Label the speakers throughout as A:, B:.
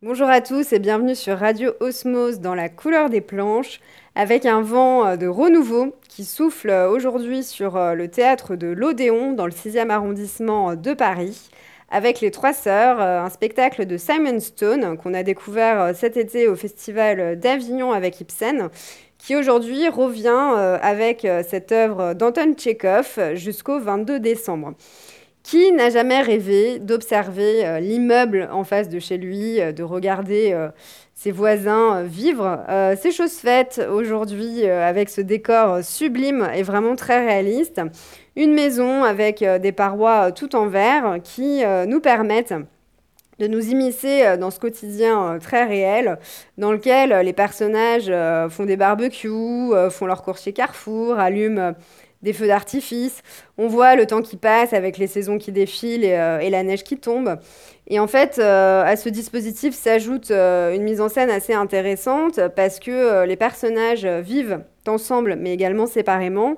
A: Bonjour à tous et bienvenue sur Radio Osmose dans la couleur des planches, avec un vent euh, de renouveau qui souffle euh, aujourd'hui sur euh, le théâtre de l'Odéon dans le 6e arrondissement de Paris, avec Les Trois Sœurs, un spectacle de Simon Stone qu'on a découvert cet été au Festival d'Avignon avec Ibsen, qui aujourd'hui revient avec cette œuvre d'Anton Tchekhov jusqu'au 22 décembre. Qui n'a jamais rêvé d'observer euh, l'immeuble en face de chez lui, euh, de regarder euh, ses voisins vivre C'est chose faite aujourd'hui avec ce décor sublime et vraiment très réaliste. Une maison avec des parois tout en verre qui nous permettent de nous immiscer dans ce quotidien très réel dans lequel les personnages font des barbecues, font leur course chez Carrefour, allument des feux d'artifice. On voit le temps qui passe avec les saisons qui défilent et, euh, la neige qui tombe. Et en fait, euh, à ce dispositif s'ajoute euh, une mise en scène assez intéressante parce que les personnages vivent ensemble mais également séparément.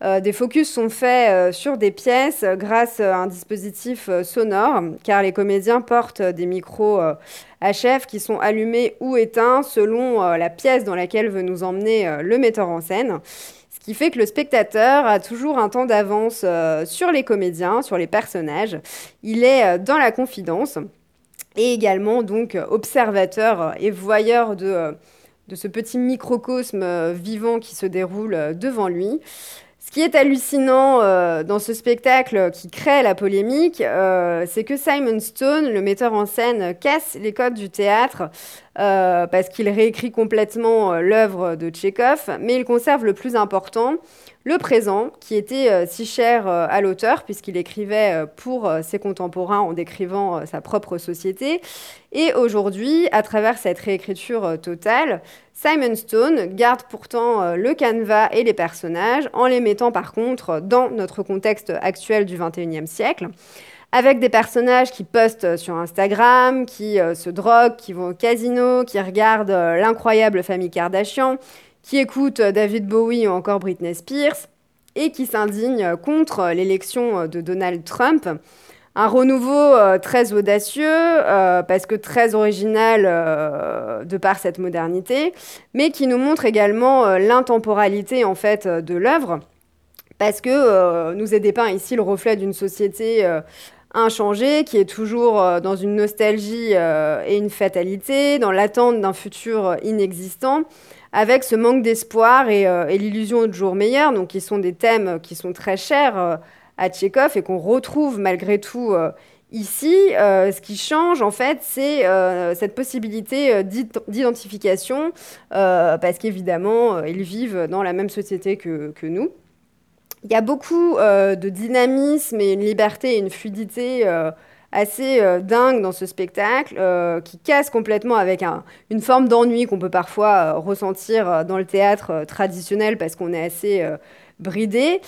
A: des focus sont faits sur des pièces grâce à un dispositif sonore car les comédiens portent des micros HF qui sont allumés ou éteints selon la pièce dans laquelle veut nous emmener le metteur en scène qui fait que le spectateur a toujours un temps d'avance euh, sur les comédiens, sur les personnages. Il est euh, dans la confidence et également donc observateur et voyeur de, euh, de ce petit microcosme vivant qui se déroule devant lui. Ce qui est hallucinant dans ce spectacle qui crée la polémique, c'est que Simon Stone, le metteur en scène, casse les codes du théâtre euh, parce qu'il réécrit complètement euh, l'œuvre de Tchekhov, mais il conserve le plus important, le présent, qui était euh, si cher à l'auteur, puisqu'il écrivait pour ses contemporains en décrivant sa propre société. Et aujourd'hui, à travers cette réécriture totale, Simon Stone garde pourtant le canevas et les personnages, en les mettant par contre dans notre contexte actuel du XXIe siècle avec des personnages qui postent sur Instagram, qui euh, se droguent, qui vont au casino, qui regardent euh, l'incroyable famille Kardashian, qui écoutent euh, David Bowie ou encore Britney Spears, et qui s'indignent contre l'élection de Donald Trump. Un renouveau très audacieux, parce que très original de par cette modernité, mais qui nous montre également l'intemporalité en fait de l'œuvre, parce que nous est dépeint ici le reflet d'une société inchangé, qui est toujours euh, dans une nostalgie euh, et une fatalité, dans l'attente d'un futur inexistant, avec ce manque d'espoir et, euh, l'illusion de jours meilleurs, donc qui sont des thèmes qui sont très chers à Tchékov et qu'on retrouve malgré tout ici. ce qui change, en fait, c'est cette possibilité d'identification, parce qu'évidemment, ils vivent dans la même société que nous. Il y a beaucoup euh, de dynamisme et une liberté et une fluidité euh, assez euh, dingue dans ce spectacle, qui casse complètement avec une forme d'ennui qu'on peut parfois ressentir dans le théâtre traditionnel parce qu'on est assez bridé.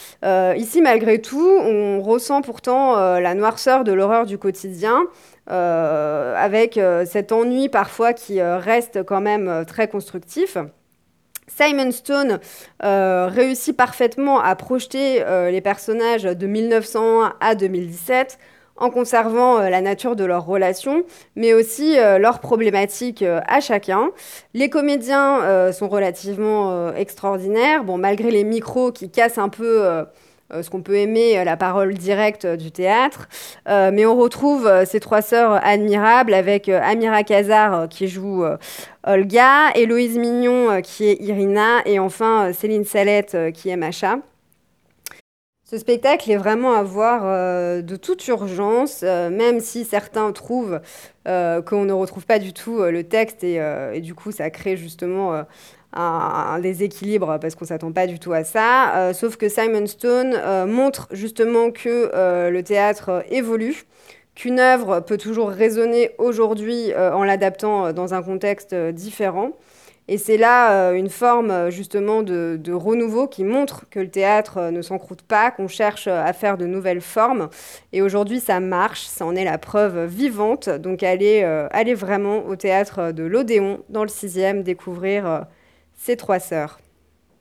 A: ici, malgré tout, on ressent pourtant la noirceur de l'horreur du quotidien, avec cet ennui parfois qui reste quand même très constructif. Simon Stone euh, réussit parfaitement à projeter euh, les personnages de 1901 à 2017 en conservant euh, la nature de leurs relations, mais aussi leurs problématiques à chacun. Les comédiens sont relativement extraordinaires, malgré les micros qui cassent un peu ce qu'on peut aimer, euh, la parole directe du théâtre. Euh, mais on retrouve ces trois sœurs admirables avec Amira Kazar qui joue Olga, Héloïse Mignon qui est Irina et enfin Céline Salette qui est Macha. Ce spectacle est vraiment à voir de toute urgence, même si certains trouvent qu'on ne retrouve pas du tout le texte et, du coup ça crée justement un, déséquilibre parce qu'on ne s'attend pas du tout à ça. Euh, sauf que Simon Stone euh, montre justement que euh, le théâtre évolue, qu'une œuvre peut toujours résonner aujourd'hui en l'adaptant dans un contexte différent. Et c'est là une forme justement de, renouveau qui montre que le théâtre ne s'encroute pas, qu'on cherche à faire de nouvelles formes. Et aujourd'hui, ça marche, ça en est la preuve vivante. Donc allez, allez vraiment au théâtre de l'Odéon dans le 6e découvrir ces trois sœurs.